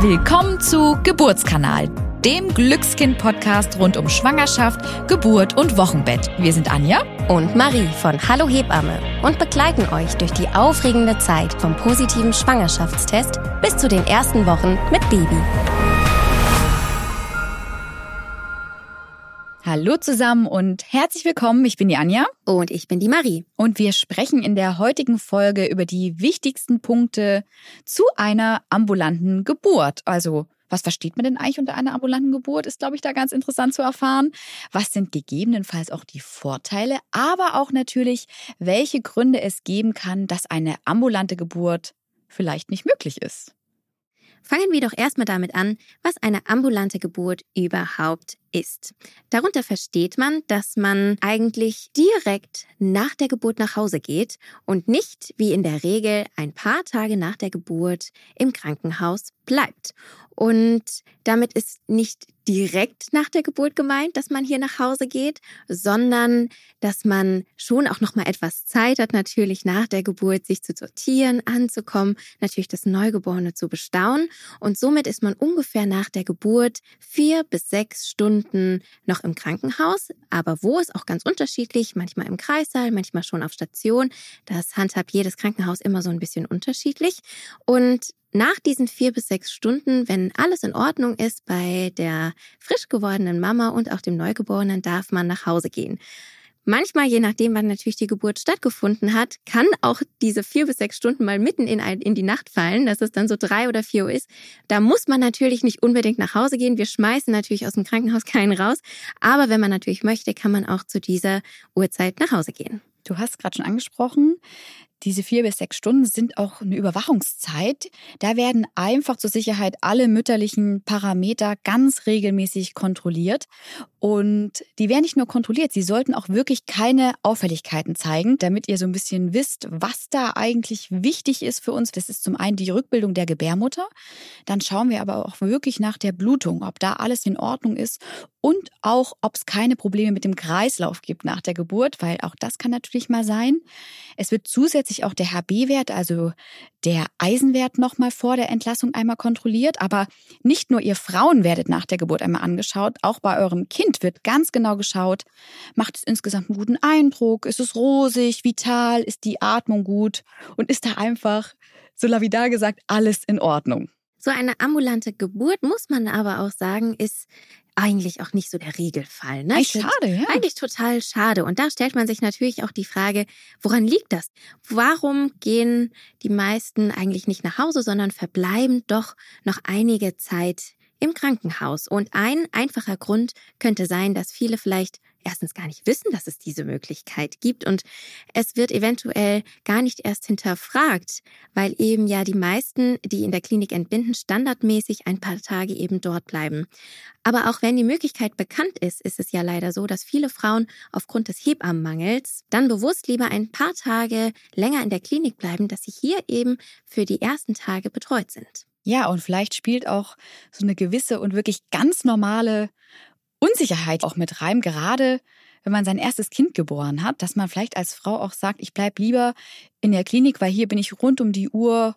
Willkommen zu Geburtskanal, dem Glückskind-Podcast rund um Schwangerschaft, Geburt und Wochenbett. Wir sind Anja und Marie von Hallo Hebamme und begleiten euch durch die aufregende Zeit vom positiven Schwangerschaftstest bis zu den ersten Wochen mit Baby. Hallo zusammen und herzlich willkommen. Ich bin die Anja. Und ich bin die Marie. Und wir sprechen in der heutigen Folge über die wichtigsten Punkte zu einer ambulanten Geburt. Also, was versteht man denn eigentlich unter einer ambulanten Geburt? Ist, glaube ich, da ganz interessant zu erfahren. Was sind gegebenenfalls auch die Vorteile, aber auch natürlich, welche Gründe es geben kann, dass eine ambulante Geburt vielleicht nicht möglich ist. Fangen wir doch erstmal damit an, was eine ambulante Geburt überhaupt ist. Darunter versteht man, dass man eigentlich direkt nach der Geburt nach Hause geht und nicht wie in der Regel ein paar Tage nach der Geburt im Krankenhaus bleibt. Und damit ist nicht direkt nach der Geburt gemeint, dass man hier nach Hause geht, sondern dass man schon auch noch mal etwas Zeit hat, natürlich nach der Geburt sich zu sortieren, anzukommen, natürlich das Neugeborene zu bestaunen. Und somit ist man ungefähr nach der Geburt vier bis sechs Stunden noch im Krankenhaus, aber wo ist auch ganz unterschiedlich, manchmal im Kreissaal, manchmal schon auf Station. Das handhabt jedes Krankenhaus immer so ein bisschen unterschiedlich. Und nach diesen vier bis sechs Stunden, wenn alles in Ordnung ist bei der frisch gewordenen Mama und auch dem Neugeborenen, darf man nach Hause gehen. Manchmal, je nachdem, wann natürlich die Geburt stattgefunden hat, kann auch diese vier bis sechs Stunden mal mitten in, ein, in die Nacht fallen, dass es dann so drei oder vier Uhr ist. Da muss man natürlich nicht unbedingt nach Hause gehen. Wir schmeißen natürlich aus dem Krankenhaus keinen raus. Aber wenn man natürlich möchte, kann man auch zu dieser Uhrzeit nach Hause gehen. Du hast gerade schon angesprochen, diese vier bis sechs Stunden sind auch eine Überwachungszeit. Da werden einfach zur Sicherheit alle mütterlichen Parameter ganz regelmäßig kontrolliert. Und die werden nicht nur kontrolliert, sie sollten auch wirklich keine Auffälligkeiten zeigen, damit ihr so ein bisschen wisst, was da eigentlich wichtig ist für uns. Das ist zum einen die Rückbildung der Gebärmutter. Dann schauen wir aber auch wirklich nach der Blutung, ob da alles in Ordnung ist und auch, ob es keine Probleme mit dem Kreislauf gibt nach der Geburt, weil auch das kann natürlich mal sein. Es wird zusätzlich auch der HB-Wert, also der Eisenwert nochmal vor der Entlassung einmal kontrolliert. Aber nicht nur ihr Frauen werdet nach der Geburt einmal angeschaut, auch bei eurem Kind wird ganz genau geschaut, macht es insgesamt einen guten Eindruck, ist es rosig, vital, ist die Atmung gut und ist da einfach, so lavidar gesagt, alles in Ordnung. So eine ambulante Geburt, muss man aber auch sagen, ist eigentlich auch nicht so der Regelfall. Ne? Eigentlich schade, ja. Eigentlich total schade. Und da stellt man sich natürlich auch die Frage, woran liegt das? Warum gehen die meisten eigentlich nicht nach Hause, sondern verbleiben doch noch einige Zeit im Krankenhaus? Und ein einfacher Grund könnte sein, dass viele vielleicht erstens gar nicht wissen, dass es diese Möglichkeit gibt und es wird eventuell gar nicht erst hinterfragt, weil eben ja die meisten, die in der Klinik entbinden, standardmäßig ein paar Tage eben dort bleiben. Aber auch wenn die Möglichkeit bekannt ist, ist es ja leider so, dass viele Frauen aufgrund des Hebammenmangels dann bewusst lieber ein paar Tage länger in der Klinik bleiben, dass sie hier eben für die ersten Tage betreut sind. Ja, und vielleicht spielt auch so eine gewisse und wirklich ganz normale Unsicherheit auch mit rein, gerade wenn man sein erstes Kind geboren hat, dass man vielleicht als Frau auch sagt, ich bleibe lieber in der Klinik, weil hier bin ich rund um die Uhr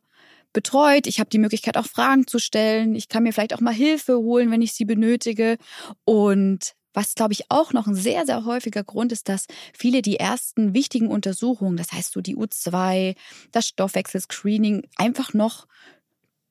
betreut. Ich habe die Möglichkeit, auch Fragen zu stellen. Ich kann mir vielleicht auch mal Hilfe holen, wenn ich sie benötige. Und was, glaube ich, auch noch ein sehr, sehr häufiger Grund ist, dass viele die ersten wichtigen Untersuchungen, das heißt so die U2, das Stoffwechselscreening, einfach noch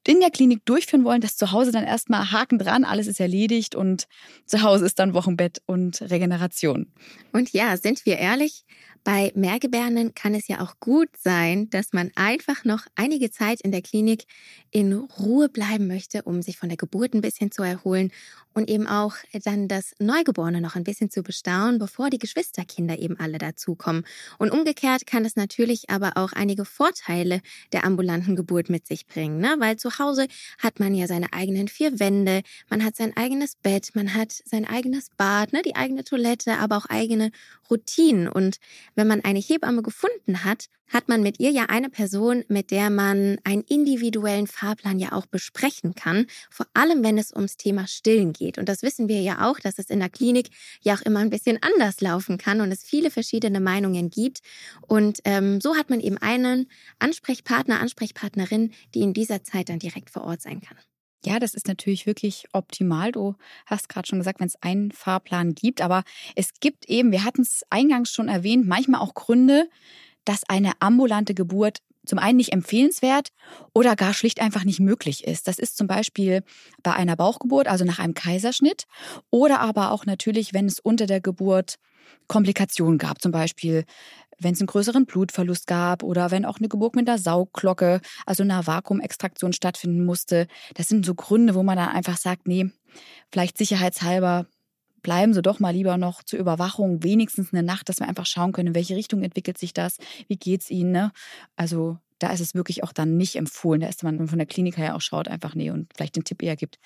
in der Klinik durchführen wollen, das zu Hause dann erstmal Haken dran, alles ist erledigt und zu Hause ist dann Wochenbett und Regeneration. Und ja, sind wir ehrlich, bei Mehrgebärenden kann es ja auch gut sein, dass man einfach noch einige Zeit in der Klinik in Ruhe bleiben möchte, um sich von der Geburt ein bisschen zu erholen und eben auch dann das Neugeborene noch ein bisschen zu bestaunen, bevor die Geschwisterkinder eben alle dazukommen. Und umgekehrt kann es natürlich aber auch einige Vorteile der ambulanten Geburt mit sich bringen, ne? weil zu Hause hat man ja seine eigenen vier Wände, man hat sein eigenes Bett, man hat sein eigenes Bad, ne? die eigene Toilette, aber auch eigene Routinen. Und wenn man eine Hebamme gefunden hat, hat man mit ihr ja eine Person, mit der man einen individuellen Fahrplan ja auch besprechen kann, vor allem wenn es ums Thema Stillen geht. Und das wissen wir ja auch, dass es in der Klinik ja auch immer ein bisschen anders laufen kann und es viele verschiedene Meinungen gibt. Und ähm, so hat man eben einen Ansprechpartner, Ansprechpartnerin, die in dieser Zeit dann direkt vor Ort sein kann. Ja, das ist natürlich wirklich optimal. Du hast gerade schon gesagt, wenn es einen Fahrplan gibt, aber es gibt eben, wir hatten es eingangs schon erwähnt, manchmal auch Gründe, dass eine ambulante Geburt zum einen nicht empfehlenswert oder gar schlicht einfach nicht möglich ist. Das ist zum Beispiel bei einer Bauchgeburt, also nach einem Kaiserschnitt, oder aber auch natürlich, wenn es unter der Geburt Komplikationen gab, zum Beispiel wenn es einen größeren Blutverlust gab oder wenn auch eine Geburt mit einer Saugglocke, also einer Vakuumextraktion stattfinden musste. Das sind so Gründe, wo man dann einfach sagt, nee, vielleicht sicherheitshalber bleiben Sie doch mal lieber noch zur Überwachung, wenigstens eine Nacht, dass wir einfach schauen können, in welche Richtung entwickelt sich das, wie geht's Ihnen. Ne? Also da ist es wirklich auch dann nicht empfohlen. Da ist man von der Klinik her auch schaut, einfach nee und vielleicht den Tipp eher gibt.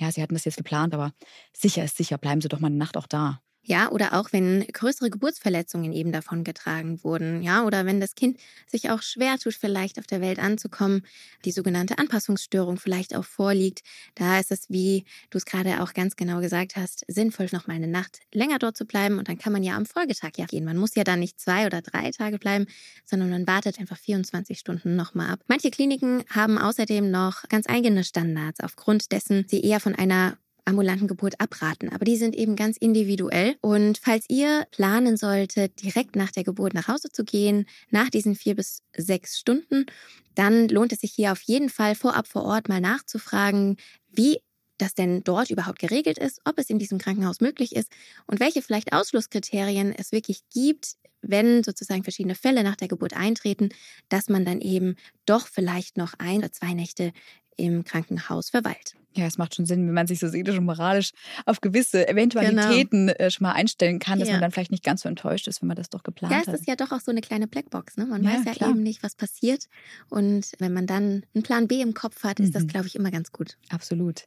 Ja, Sie hatten das jetzt geplant, aber sicher ist sicher, bleiben Sie doch mal eine Nacht auch da. Ja, oder auch wenn größere Geburtsverletzungen eben davon getragen wurden. Ja, oder wenn das Kind sich auch schwer tut, vielleicht auf der Welt anzukommen, die sogenannte Anpassungsstörung vielleicht auch vorliegt. Da ist es, wie du es gerade auch ganz genau gesagt hast, sinnvoll, noch mal eine Nacht länger dort zu bleiben. Und dann kann man ja am Folgetag ja gehen. Man muss ja dann nicht zwei oder drei Tage bleiben, sondern man wartet einfach 24 Stunden nochmal ab. Manche Kliniken haben außerdem noch ganz eigene Standards, aufgrund dessen sie eher von einer ambulanten Geburt abraten. Aber die sind eben ganz individuell. Und falls ihr planen solltet, direkt nach der Geburt nach Hause zu gehen, nach diesen vier bis sechs Stunden, dann lohnt es sich hier auf jeden Fall vorab vor Ort mal nachzufragen, wie das denn dort überhaupt geregelt ist, ob es in diesem Krankenhaus möglich ist und welche vielleicht Ausschlusskriterien es wirklich gibt, wenn sozusagen verschiedene Fälle nach der Geburt eintreten, dass man dann eben doch vielleicht noch ein oder zwei Nächte im Krankenhaus verweilt. Ja, es macht schon Sinn, wenn man sich so seelisch und moralisch auf gewisse Eventualitäten genau. Äh, schon mal einstellen kann, dass ja. man dann vielleicht nicht ganz so enttäuscht ist, wenn man das doch geplant hat. Ja, es ist ja doch auch so eine kleine Blackbox. Ne? Man ja, weiß ja klar. eben nicht, was passiert. Und wenn man dann einen Plan B im Kopf hat, ist mhm. das, glaube ich, immer ganz gut. Absolut.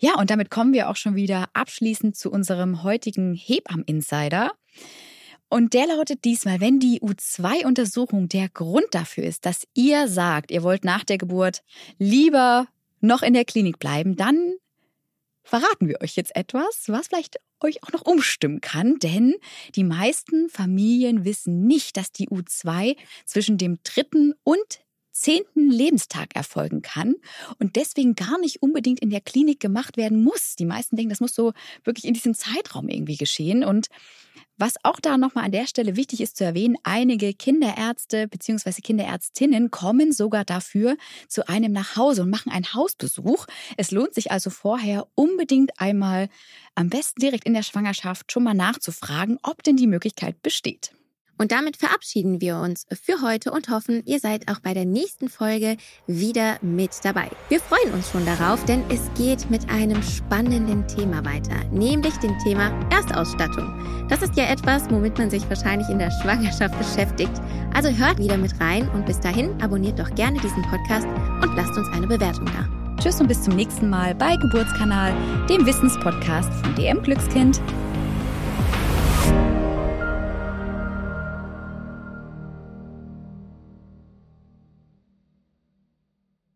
Ja, und damit kommen wir auch schon wieder abschließend zu unserem heutigen Hebam-Insider. Und der lautet diesmal, wenn die U2-Untersuchung der Grund dafür ist, dass ihr sagt, ihr wollt nach der Geburt lieber noch in der Klinik bleiben, dann verraten wir euch jetzt etwas, was vielleicht euch auch noch umstimmen kann, denn die meisten Familien wissen nicht, dass die U2 zwischen dem dritten und zehnten Lebenstag erfolgen kann und deswegen gar nicht unbedingt in der Klinik gemacht werden muss. Die meisten denken, das muss so wirklich in diesem Zeitraum irgendwie geschehen und was auch da nochmal an der Stelle wichtig ist zu erwähnen, einige Kinderärzte bzw. Kinderärztinnen kommen sogar dafür zu einem nach Hause und machen einen Hausbesuch. Es lohnt sich also vorher unbedingt einmal, am besten direkt in der Schwangerschaft, schon mal nachzufragen, ob denn die Möglichkeit besteht. Und damit verabschieden wir uns für heute und hoffen, ihr seid auch bei der nächsten Folge wieder mit dabei. Wir freuen uns schon darauf, denn es geht mit einem spannenden Thema weiter, nämlich dem Thema Erstausstattung. Das ist ja etwas, womit man sich wahrscheinlich in der Schwangerschaft beschäftigt. Also hört wieder mit rein und bis dahin abonniert doch gerne diesen Podcast und lasst uns eine Bewertung da. Tschüss und bis zum nächsten Mal bei Geburtskanal, dem Wissenspodcast von DM Glückskind.